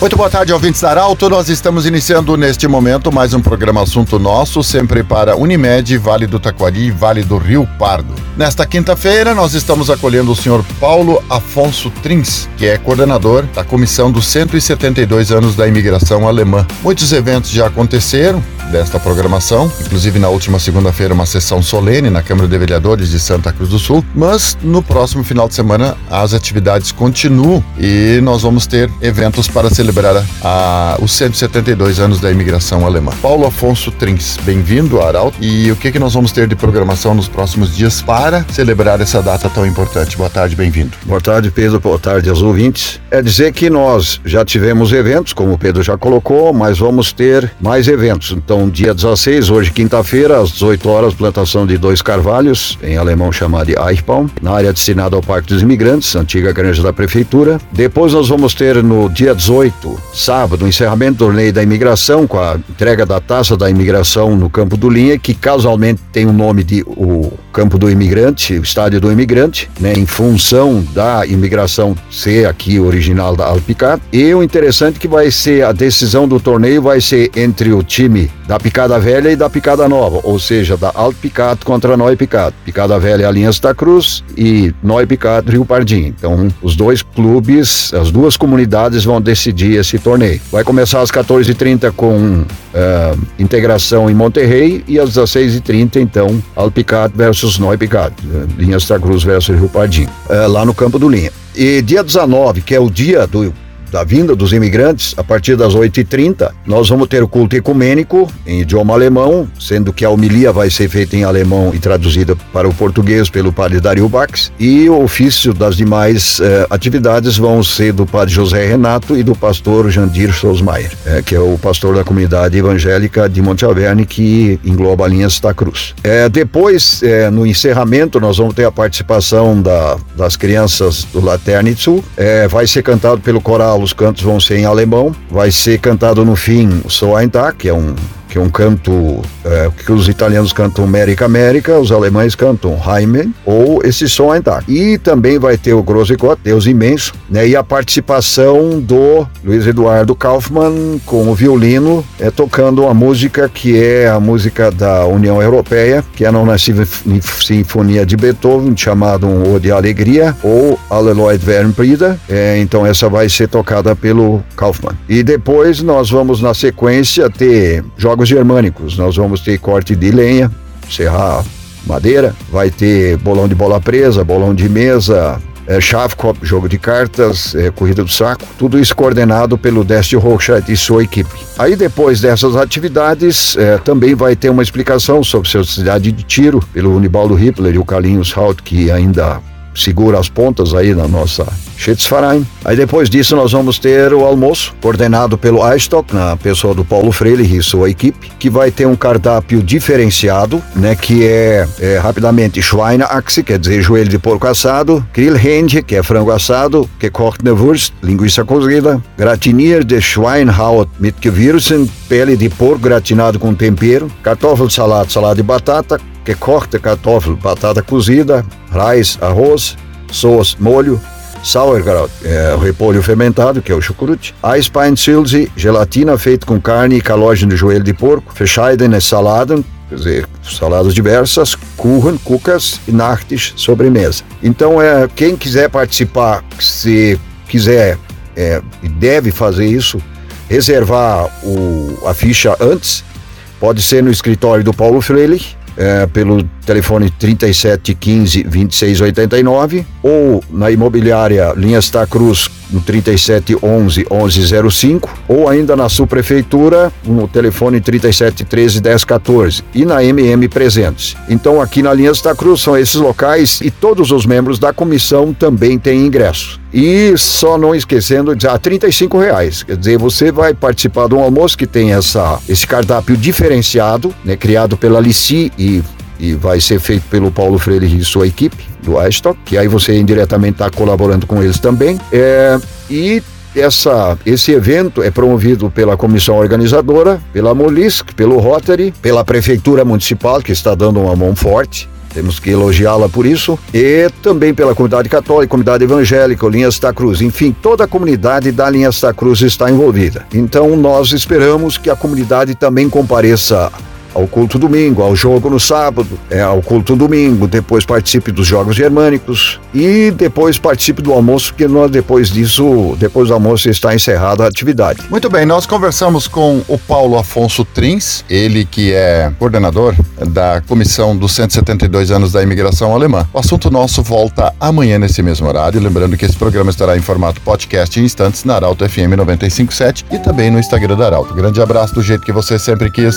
Muito boa tarde, ouvintes da Arauto. Nós estamos iniciando neste momento mais um programa Assunto Nosso, sempre para Unimed, Vale do Taquari e Vale do Rio Pardo. Nesta quinta-feira, nós estamos acolhendo o senhor Paulo Afonso Trins, que é coordenador da Comissão dos 172 anos da imigração alemã. Muitos eventos já aconteceram desta programação, inclusive na última segunda-feira, uma sessão solene na Câmara de Vereadores de Santa Cruz do Sul, mas no próximo final de semana as atividades continuam e nós vamos ter eventos para celebrar a, os 172 anos da imigração alemã. Paulo Afonso Trins, bem-vindo Arauto. E o que, que nós vamos ter de programação nos próximos dias para celebrar essa data tão importante? Boa tarde, bem-vindo. Boa tarde, Pedro. Boa tarde aos ouvintes. É dizer que nós já tivemos eventos, como o Pedro já colocou, mas vamos ter mais eventos. Então, dia 16, hoje quinta-feira, às 18 horas, plantação de dois carvalhos, em alemão chamado de Eichbaum, na área destinada ao Parque dos Imigrantes, antiga granja da Prefeitura. Depois nós vamos ter no dia 18, sábado, o encerramento do torneio da imigração, com a entrega da taça da imigração no Campo do Linha, que casualmente tem o nome de o Campo do Imigrante, o Estádio do Imigrante, né, em função da imigração ser aqui original da Alpicat. E o interessante é que vai ser a decisão do torneio vai ser entre o time da Picada Velha e da Picada Nova, ou seja, da Alpicat contra Noi Picat. Picada Velha é Aliança da Cruz e Noi Picat Rio Pardim. Então, os dois clubes, as duas comunidades vão decidir esse torneio. Vai começar às 14h30 com uh, integração em Monterrey e às 16h30, então, Alpicat versus Noi Picat, uh, Linha Santa Cruz versus Rio Pardim, uh, lá no campo do Linha. E dia 19, que é o dia do da vinda dos imigrantes, a partir das 8h30, nós vamos ter o culto ecumênico em idioma alemão, sendo que a homilia vai ser feita em alemão e traduzida para o português pelo padre Dario Bax, e o ofício das demais eh, atividades vão ser do padre José Renato e do pastor Jandir Sousmaier, eh, que é o pastor da comunidade evangélica de Monte Alverne, que engloba a linha Santa Cruz. Eh, depois, no encerramento, nós vamos ter a participação da, das crianças do Laternitzu, vai ser cantado pelo coral os cantos vão ser em alemão. Vai ser cantado no fim o So Ein Tag, que é um que é um canto é, que os italianos cantam América América, os alemães cantam Heimen ou esse som ainda. E também vai ter o Grosecott, Deus imenso, né? E a participação do Luiz Eduardo Kaufmann com o violino, é, tocando uma música que é a música da União Europeia, que é a Nona Sinfonia de Beethoven, chamada um Ode à Alegria ou Alleluia Wernbrida. É, então essa vai ser tocada pelo Kaufmann. E depois nós vamos na sequência ter jogos germânicos. Nós vamos ter corte de lenha, serrar madeira, vai ter bolão de bola presa, bolão de mesa, é, Shavkop, jogo de cartas, é, corrida do saco, tudo isso coordenado pelo Deste Rochette e sua equipe. Aí depois dessas atividades, é, também vai ter uma explicação sobre sua cidade de tiro pelo Unibaldo Hitler e o Carlinhos Haut, que ainda segura as pontas aí na nossa Schitzverein. Aí depois disso nós vamos ter o almoço, coordenado pelo Eistock, na pessoa do Paulo Freire e sua equipe, que vai ter um cardápio diferenciado, né, que é, é rapidamente Schweineachse, quer dizer joelho de porco assado, Grillhändchen, que é frango assado, gekochte Wurst, linguiça cozida, Gratinier de Schweinhaut mit Gewürzen, pele de porco gratinado com tempero, salada, salada de batata, que corta kartoffel, batata cozida, raiz, arroz, soas, molho, sauerkraut, é, repolho fermentado, que é o chucrute, Eispeinzilze, gelatina feita com carne e calógeno de joelho de porco, Verscheidene Saladen, quer dizer, saladas diversas, Kuchen, cucas e Nachtisch, sobremesa. Então, é, quem quiser participar, se quiser é, e deve fazer isso, reservar o, a ficha antes, pode ser no escritório do Paulo Freire, é, pelo telefone 3715 2689 ou na imobiliária Linha Star Cruz no 3711 1105 ou ainda na subprefeitura no telefone 3713 1014 e na MM Presentes. Então aqui na Linha Star Cruz são esses locais e todos os membros da comissão também têm ingresso. E só não esquecendo de ah, 35 reais. Quer dizer, você vai participar de um almoço que tem essa, esse cardápio diferenciado, né, criado pela Lici e e vai ser feito pelo Paulo Freire e sua equipe do iStock, que aí você indiretamente está colaborando com eles também. É, e essa, esse evento é promovido pela comissão organizadora, pela Molisc, pelo Rotary, pela Prefeitura Municipal, que está dando uma mão forte. Temos que elogiá-la por isso. E também pela comunidade católica, comunidade evangélica, Linhas da Cruz. Enfim, toda a comunidade da Linhas da Cruz está envolvida. Então, nós esperamos que a comunidade também compareça ao culto domingo, ao jogo no sábado, é, ao culto domingo, depois participe dos jogos germânicos e depois participe do almoço, porque nós depois disso, depois do almoço está encerrada a atividade. Muito bem, nós conversamos com o Paulo Afonso Trins, ele que é coordenador da comissão dos 172 anos da imigração alemã. O assunto nosso volta amanhã nesse mesmo horário, lembrando que esse programa estará em formato podcast em instantes na Arauto FM 957 e também no Instagram da Arauto. Grande abraço do jeito que você sempre quis